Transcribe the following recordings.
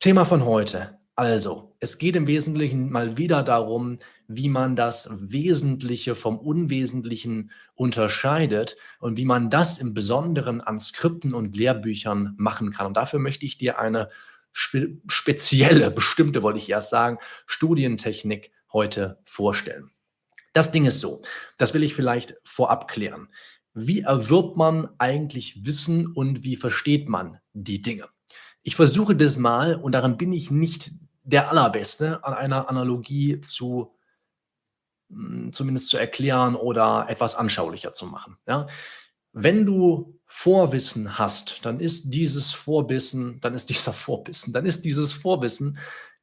Thema von heute. Also, es geht im Wesentlichen mal wieder darum, wie man das Wesentliche vom Unwesentlichen unterscheidet und wie man das im Besonderen an Skripten und Lehrbüchern machen kann. Und dafür möchte ich dir eine spe spezielle, bestimmte, wollte ich erst sagen, Studientechnik heute vorstellen. Das Ding ist so, das will ich vielleicht vorab klären. Wie erwirbt man eigentlich Wissen und wie versteht man die Dinge? Ich versuche das mal und daran bin ich nicht der Allerbeste, an einer Analogie zu hm, zumindest zu erklären oder etwas anschaulicher zu machen. Ja? Wenn du Vorwissen hast, dann ist dieses Vorwissen, dann ist dieser Vorwissen, dann ist dieses Vorwissen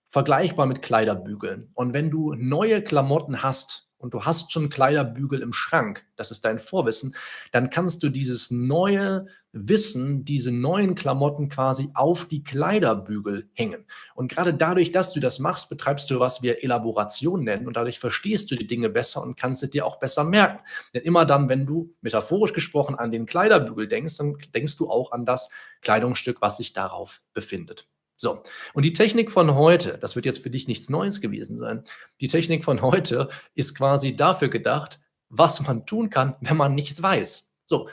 vergleichbar mit Kleiderbügeln. Und wenn du neue Klamotten hast, und du hast schon Kleiderbügel im Schrank, das ist dein Vorwissen, dann kannst du dieses neue Wissen, diese neuen Klamotten quasi auf die Kleiderbügel hängen. Und gerade dadurch, dass du das machst, betreibst du, was wir Elaboration nennen und dadurch verstehst du die Dinge besser und kannst sie dir auch besser merken. Denn immer dann, wenn du metaphorisch gesprochen an den Kleiderbügel denkst, dann denkst du auch an das Kleidungsstück, was sich darauf befindet. So, und die Technik von heute, das wird jetzt für dich nichts Neues gewesen sein, die Technik von heute ist quasi dafür gedacht, was man tun kann, wenn man nichts weiß. So,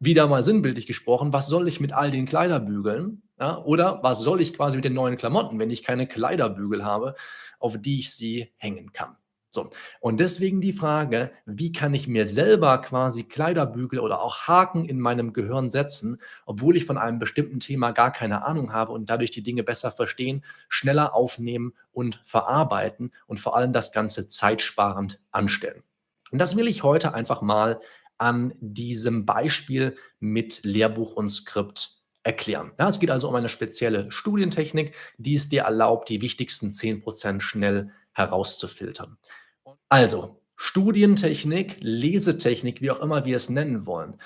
wieder mal sinnbildlich gesprochen, was soll ich mit all den Kleiderbügeln? Ja, oder was soll ich quasi mit den neuen Klamotten, wenn ich keine Kleiderbügel habe, auf die ich sie hängen kann? So, und deswegen die Frage, wie kann ich mir selber quasi Kleiderbügel oder auch Haken in meinem Gehirn setzen, obwohl ich von einem bestimmten Thema gar keine Ahnung habe und dadurch die Dinge besser verstehen, schneller aufnehmen und verarbeiten und vor allem das Ganze zeitsparend anstellen. Und das will ich heute einfach mal an diesem Beispiel mit Lehrbuch und Skript erklären. Ja, es geht also um eine spezielle Studientechnik, die es dir erlaubt, die wichtigsten 10% schnell herauszufiltern. Also, Studientechnik, Lesetechnik, wie auch immer wir es nennen wollen.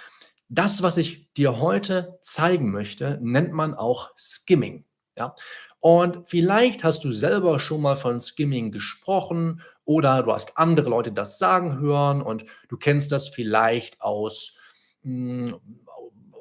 Das, was ich dir heute zeigen möchte, nennt man auch Skimming. Ja? Und vielleicht hast du selber schon mal von Skimming gesprochen oder du hast andere Leute das sagen hören und du kennst das vielleicht aus hm,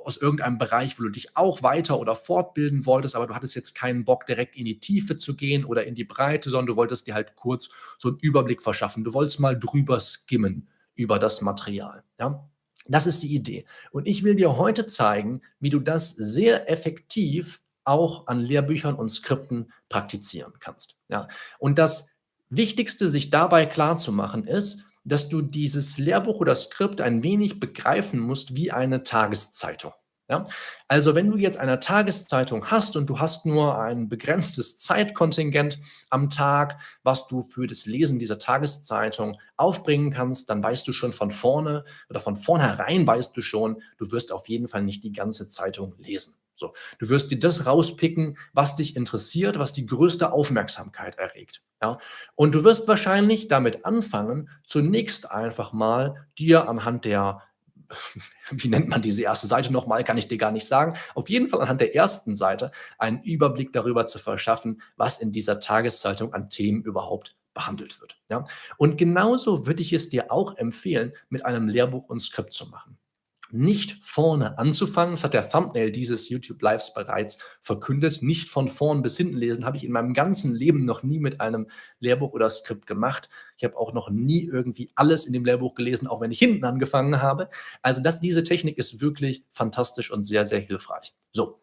aus irgendeinem Bereich, wo du dich auch weiter oder fortbilden wolltest, aber du hattest jetzt keinen Bock, direkt in die Tiefe zu gehen oder in die Breite, sondern du wolltest dir halt kurz so einen Überblick verschaffen. Du wolltest mal drüber skimmen über das Material. Ja? Das ist die Idee. Und ich will dir heute zeigen, wie du das sehr effektiv auch an Lehrbüchern und Skripten praktizieren kannst. Ja? Und das Wichtigste, sich dabei klar zu machen, ist, dass du dieses Lehrbuch oder Skript ein wenig begreifen musst wie eine Tageszeitung. Ja? Also wenn du jetzt eine Tageszeitung hast und du hast nur ein begrenztes Zeitkontingent am Tag, was du für das Lesen dieser Tageszeitung aufbringen kannst, dann weißt du schon von vorne oder von vornherein weißt du schon, du wirst auf jeden Fall nicht die ganze Zeitung lesen. So, du wirst dir das rauspicken, was dich interessiert, was die größte Aufmerksamkeit erregt. Ja? Und du wirst wahrscheinlich damit anfangen, zunächst einfach mal dir anhand der, wie nennt man diese erste Seite nochmal, kann ich dir gar nicht sagen, auf jeden Fall anhand der ersten Seite einen Überblick darüber zu verschaffen, was in dieser Tageszeitung an Themen überhaupt behandelt wird. Ja? Und genauso würde ich es dir auch empfehlen, mit einem Lehrbuch und Skript zu machen nicht vorne anzufangen. Das hat der Thumbnail dieses YouTube Lives bereits verkündet. Nicht von vorn bis hinten lesen habe ich in meinem ganzen Leben noch nie mit einem Lehrbuch oder Skript gemacht. Ich habe auch noch nie irgendwie alles in dem Lehrbuch gelesen, auch wenn ich hinten angefangen habe. Also das, diese Technik ist wirklich fantastisch und sehr, sehr hilfreich. So,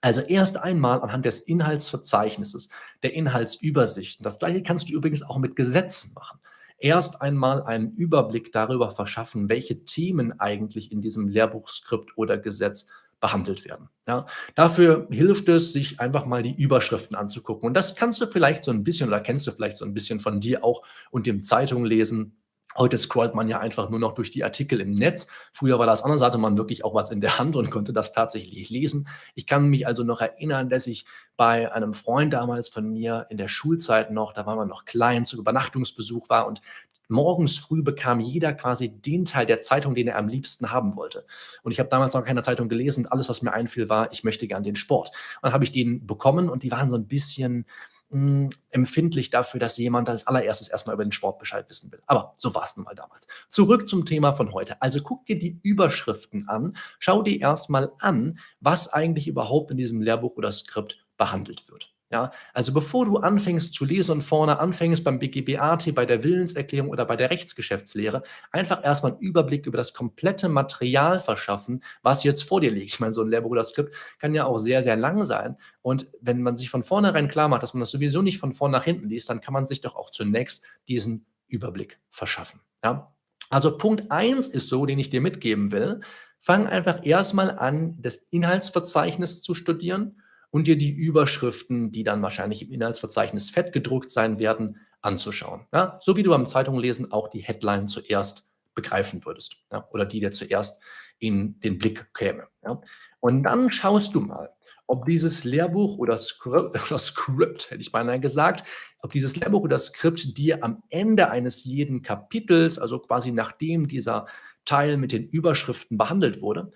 also erst einmal anhand des Inhaltsverzeichnisses, der Inhaltsübersichten. Das gleiche kannst du übrigens auch mit Gesetzen machen erst einmal einen Überblick darüber verschaffen, welche Themen eigentlich in diesem Lehrbuchskript oder Gesetz behandelt werden. Ja, dafür hilft es, sich einfach mal die Überschriften anzugucken. Und das kannst du vielleicht so ein bisschen oder kennst du vielleicht so ein bisschen von dir auch und dem Zeitung lesen Heute scrollt man ja einfach nur noch durch die Artikel im Netz. Früher war das anders, hatte man wirklich auch was in der Hand und konnte das tatsächlich lesen. Ich kann mich also noch erinnern, dass ich bei einem Freund damals von mir in der Schulzeit noch, da war man noch klein, zu Übernachtungsbesuch war und morgens früh bekam jeder quasi den Teil der Zeitung, den er am liebsten haben wollte. Und ich habe damals noch keine Zeitung gelesen. Alles, was mir einfiel, war, ich möchte gern den Sport. Und dann habe ich den bekommen und die waren so ein bisschen mh, empfindlich dafür, dass jemand als allererstes erstmal über den Sport Bescheid wissen will. Aber so war es nun mal damals. Zurück zum Thema von heute. Also guck dir die Überschriften an, schau dir erstmal an, was eigentlich überhaupt in diesem Lehrbuch oder Skript behandelt wird. Ja, also bevor du anfängst zu lesen und vorne anfängst beim BGBAT, bei der Willenserklärung oder bei der Rechtsgeschäftslehre, einfach erstmal einen Überblick über das komplette Material verschaffen, was jetzt vor dir liegt. Ich meine, so ein Lehrbuch oder Skript kann ja auch sehr, sehr lang sein. Und wenn man sich von vornherein klar macht, dass man das sowieso nicht von vorn nach hinten liest, dann kann man sich doch auch zunächst diesen Überblick verschaffen. Ja? Also Punkt 1 ist so, den ich dir mitgeben will. Fang einfach erstmal an, das Inhaltsverzeichnis zu studieren und dir die Überschriften, die dann wahrscheinlich im Inhaltsverzeichnis fett gedruckt sein werden, anzuschauen. Ja? So wie du beim Zeitunglesen auch die Headline zuerst begreifen würdest ja? oder die dir zuerst in den Blick käme. Ja? Und dann schaust du mal, ob dieses Lehrbuch oder Skript, oder Skript, hätte ich beinahe gesagt, ob dieses Lehrbuch oder Skript dir am Ende eines jeden Kapitels, also quasi nachdem dieser Teil mit den Überschriften behandelt wurde,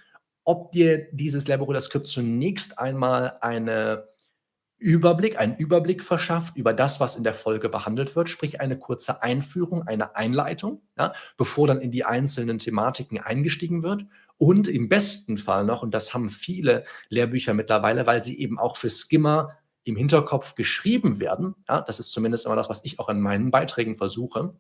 ob dir dieses oder Skript zunächst einmal eine Überblick, einen Überblick verschafft über das, was in der Folge behandelt wird, sprich eine kurze Einführung, eine Einleitung, ja, bevor dann in die einzelnen Thematiken eingestiegen wird. Und im besten Fall noch, und das haben viele Lehrbücher mittlerweile, weil sie eben auch für Skimmer im Hinterkopf geschrieben werden, ja, das ist zumindest immer das, was ich auch in meinen Beiträgen versuche,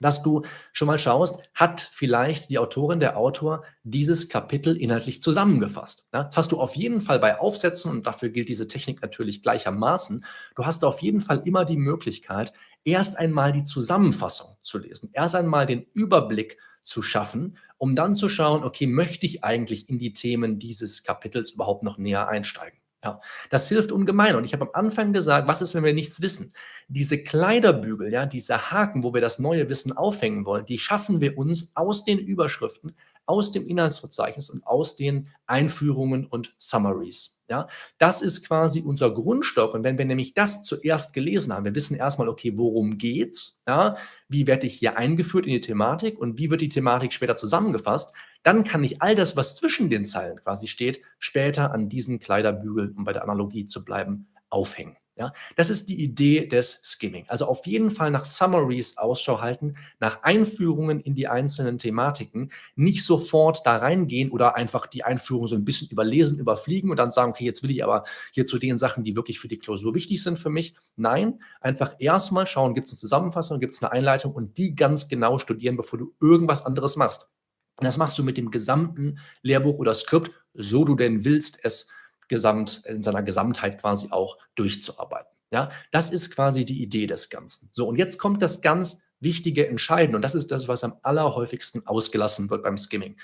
dass du schon mal schaust, hat vielleicht die Autorin, der Autor dieses Kapitel inhaltlich zusammengefasst. Das hast du auf jeden Fall bei Aufsätzen und dafür gilt diese Technik natürlich gleichermaßen. Du hast auf jeden Fall immer die Möglichkeit, erst einmal die Zusammenfassung zu lesen, erst einmal den Überblick zu schaffen, um dann zu schauen, okay, möchte ich eigentlich in die Themen dieses Kapitels überhaupt noch näher einsteigen? Ja, das hilft ungemein. Und ich habe am Anfang gesagt, was ist, wenn wir nichts wissen? Diese Kleiderbügel, ja, diese Haken, wo wir das neue Wissen aufhängen wollen, die schaffen wir uns aus den Überschriften, aus dem Inhaltsverzeichnis und aus den Einführungen und Summaries. Ja, das ist quasi unser Grundstock. Und wenn wir nämlich das zuerst gelesen haben, wir wissen erstmal, okay, worum geht's? Ja, wie werde ich hier eingeführt in die Thematik und wie wird die Thematik später zusammengefasst? Dann kann ich all das, was zwischen den Zeilen quasi steht, später an diesen Kleiderbügel, um bei der Analogie zu bleiben, aufhängen. Ja, das ist die Idee des Skimming. Also auf jeden Fall nach Summaries Ausschau halten, nach Einführungen in die einzelnen Thematiken, nicht sofort da reingehen oder einfach die Einführung so ein bisschen überlesen, überfliegen und dann sagen, okay, jetzt will ich aber hier zu den Sachen, die wirklich für die Klausur wichtig sind für mich. Nein, einfach erstmal schauen, gibt es eine Zusammenfassung, gibt es eine Einleitung und die ganz genau studieren, bevor du irgendwas anderes machst. Das machst du mit dem gesamten Lehrbuch oder Skript, so du denn willst, es gesamt, in seiner Gesamtheit quasi auch durchzuarbeiten. Ja, das ist quasi die Idee des Ganzen. So, und jetzt kommt das ganz wichtige Entscheiden und das ist das, was am allerhäufigsten ausgelassen wird beim Skimming.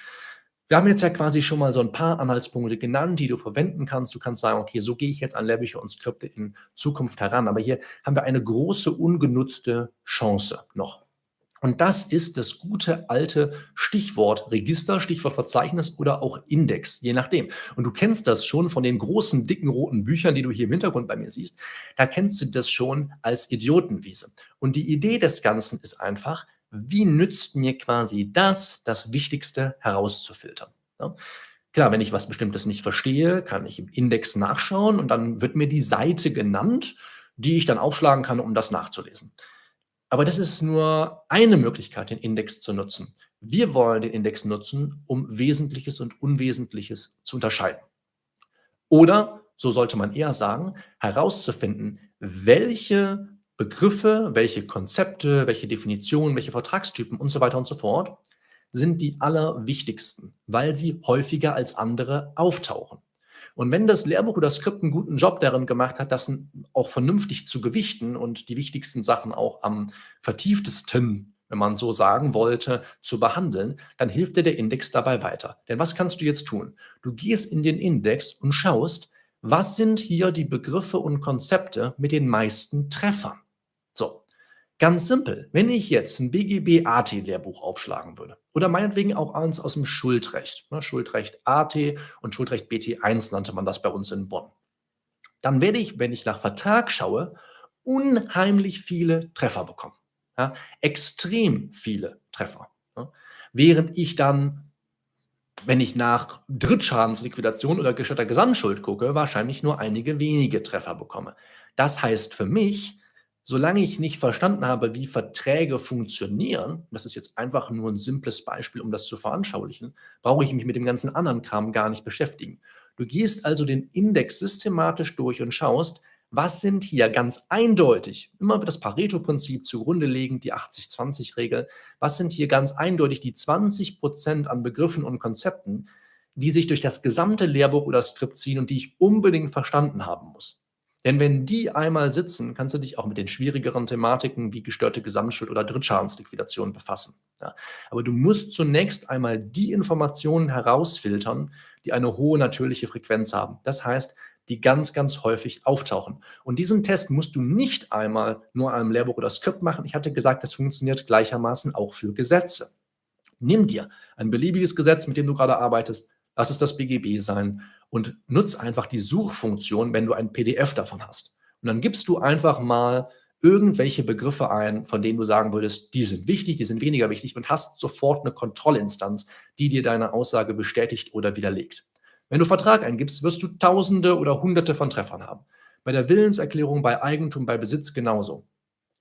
Wir haben jetzt ja quasi schon mal so ein paar Anhaltspunkte genannt, die du verwenden kannst. Du kannst sagen, okay, so gehe ich jetzt an Lehrbücher und Skripte in Zukunft heran. Aber hier haben wir eine große ungenutzte Chance noch. Und das ist das gute alte Stichwort Register, Stichwort Verzeichnis oder auch Index, je nachdem. Und du kennst das schon von den großen, dicken, roten Büchern, die du hier im Hintergrund bei mir siehst. Da kennst du das schon als Idiotenwiese. Und die Idee des Ganzen ist einfach, wie nützt mir quasi das, das Wichtigste herauszufiltern? Ja? Klar, wenn ich was Bestimmtes nicht verstehe, kann ich im Index nachschauen und dann wird mir die Seite genannt, die ich dann aufschlagen kann, um das nachzulesen. Aber das ist nur eine Möglichkeit, den Index zu nutzen. Wir wollen den Index nutzen, um Wesentliches und Unwesentliches zu unterscheiden. Oder, so sollte man eher sagen, herauszufinden, welche Begriffe, welche Konzepte, welche Definitionen, welche Vertragstypen und so weiter und so fort sind die allerwichtigsten, weil sie häufiger als andere auftauchen. Und wenn das Lehrbuch oder Skript einen guten Job darin gemacht hat, das auch vernünftig zu gewichten und die wichtigsten Sachen auch am vertieftesten, wenn man so sagen wollte, zu behandeln, dann hilft dir der Index dabei weiter. Denn was kannst du jetzt tun? Du gehst in den Index und schaust, was sind hier die Begriffe und Konzepte mit den meisten Treffern? Ganz simpel. Wenn ich jetzt ein BGB AT-Lehrbuch aufschlagen würde oder meinetwegen auch eins aus dem Schuldrecht, ne, Schuldrecht AT und Schuldrecht BT1 nannte man das bei uns in Bonn, dann werde ich, wenn ich nach Vertrag schaue, unheimlich viele Treffer bekommen. Ja, extrem viele Treffer. Ja. Während ich dann, wenn ich nach Drittschadensliquidation oder gestatter Gesamtschuld gucke, wahrscheinlich nur einige wenige Treffer bekomme. Das heißt für mich, solange ich nicht verstanden habe, wie Verträge funktionieren, das ist jetzt einfach nur ein simples Beispiel, um das zu veranschaulichen, brauche ich mich mit dem ganzen anderen Kram gar nicht beschäftigen. Du gehst also den Index systematisch durch und schaust, was sind hier ganz eindeutig, immer das Pareto-Prinzip zugrunde legen, die 80-20-Regel, was sind hier ganz eindeutig die 20 Prozent an Begriffen und Konzepten, die sich durch das gesamte Lehrbuch oder Skript ziehen und die ich unbedingt verstanden haben muss. Denn wenn die einmal sitzen, kannst du dich auch mit den schwierigeren Thematiken wie gestörte Gesamtschuld oder Drittschadensliquidation befassen. Ja. Aber du musst zunächst einmal die Informationen herausfiltern, die eine hohe natürliche Frequenz haben. Das heißt, die ganz, ganz häufig auftauchen. Und diesen Test musst du nicht einmal nur einem Lehrbuch oder Skript machen. Ich hatte gesagt, das funktioniert gleichermaßen auch für Gesetze. Nimm dir ein beliebiges Gesetz, mit dem du gerade arbeitest, lass es das BGB sein und nutz einfach die Suchfunktion, wenn du ein PDF davon hast. Und dann gibst du einfach mal irgendwelche Begriffe ein, von denen du sagen würdest, die sind wichtig, die sind weniger wichtig und hast sofort eine Kontrollinstanz, die dir deine Aussage bestätigt oder widerlegt. Wenn du Vertrag eingibst, wirst du Tausende oder Hunderte von Treffern haben. Bei der Willenserklärung, bei Eigentum, bei Besitz genauso.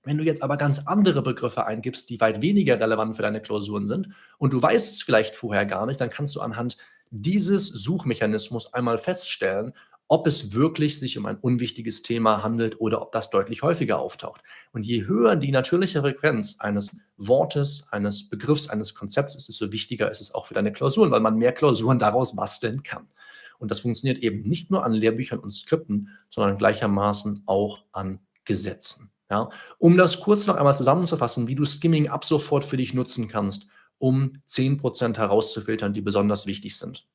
Wenn du jetzt aber ganz andere Begriffe eingibst, die weit weniger relevant für deine Klausuren sind und du weißt es vielleicht vorher gar nicht, dann kannst du anhand dieses Suchmechanismus einmal feststellen, ob es wirklich sich um ein unwichtiges Thema handelt oder ob das deutlich häufiger auftaucht. Und je höher die natürliche Frequenz eines Wortes, eines Begriffs, eines Konzepts ist, desto wichtiger ist es auch für deine Klausuren, weil man mehr Klausuren daraus basteln kann. Und das funktioniert eben nicht nur an Lehrbüchern und Skripten, sondern gleichermaßen auch an Gesetzen. Ja? Um das kurz noch einmal zusammenzufassen, wie du Skimming ab sofort für dich nutzen kannst, um 10% herauszufiltern, die besonders wichtig sind.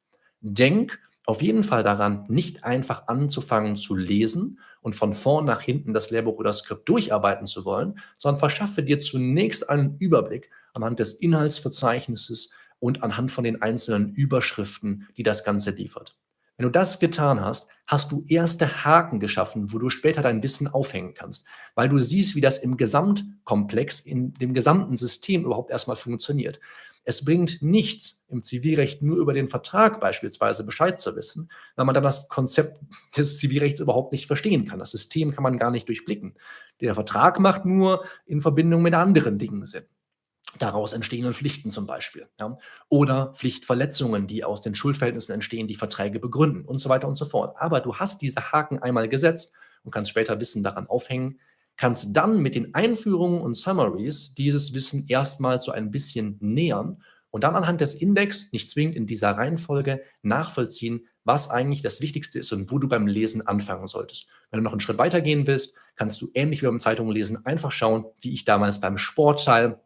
Denk auf jeden Fall daran, nicht einfach anzufangen zu lesen und von vorn nach hinten das Lehrbuch oder Skript durcharbeiten zu wollen, sondern verschaffe dir zunächst einen Überblick anhand des Inhaltsverzeichnisses und anhand von den einzelnen Überschriften, die das Ganze liefert. Wenn du das getan hast, hast du erste Haken geschaffen, wo du später dein Wissen aufhängen kannst, weil du siehst, wie das im Gesamtkomplex, in dem gesamten System überhaupt erstmal funktioniert. Es bringt nichts, im Zivilrecht nur über den Vertrag beispielsweise Bescheid zu wissen, weil man dann das Konzept des Zivilrechts überhaupt nicht verstehen kann. Das System kann man gar nicht durchblicken. Der Vertrag macht nur in Verbindung mit anderen Dingen Sinn daraus entstehenden Pflichten zum Beispiel. Ja? Oder Pflichtverletzungen, die aus den Schuldverhältnissen entstehen, die Verträge begründen und so weiter und so fort. Aber du hast diese Haken einmal gesetzt und kannst später Wissen daran aufhängen, kannst dann mit den Einführungen und Summaries dieses Wissen erstmal so ein bisschen nähern und dann anhand des Index, nicht zwingend in dieser Reihenfolge, nachvollziehen, was eigentlich das Wichtigste ist und wo du beim Lesen anfangen solltest. Wenn du noch einen Schritt weiter gehen willst, kannst du ähnlich wie beim Zeitungen einfach schauen, wie ich damals beim Sportteil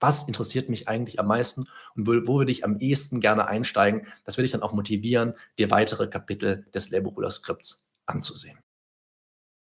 was interessiert mich eigentlich am meisten und wo, wo würde ich am ehesten gerne einsteigen. Das würde ich dann auch motivieren, dir weitere Kapitel des Lehrbuch oder Skripts anzusehen.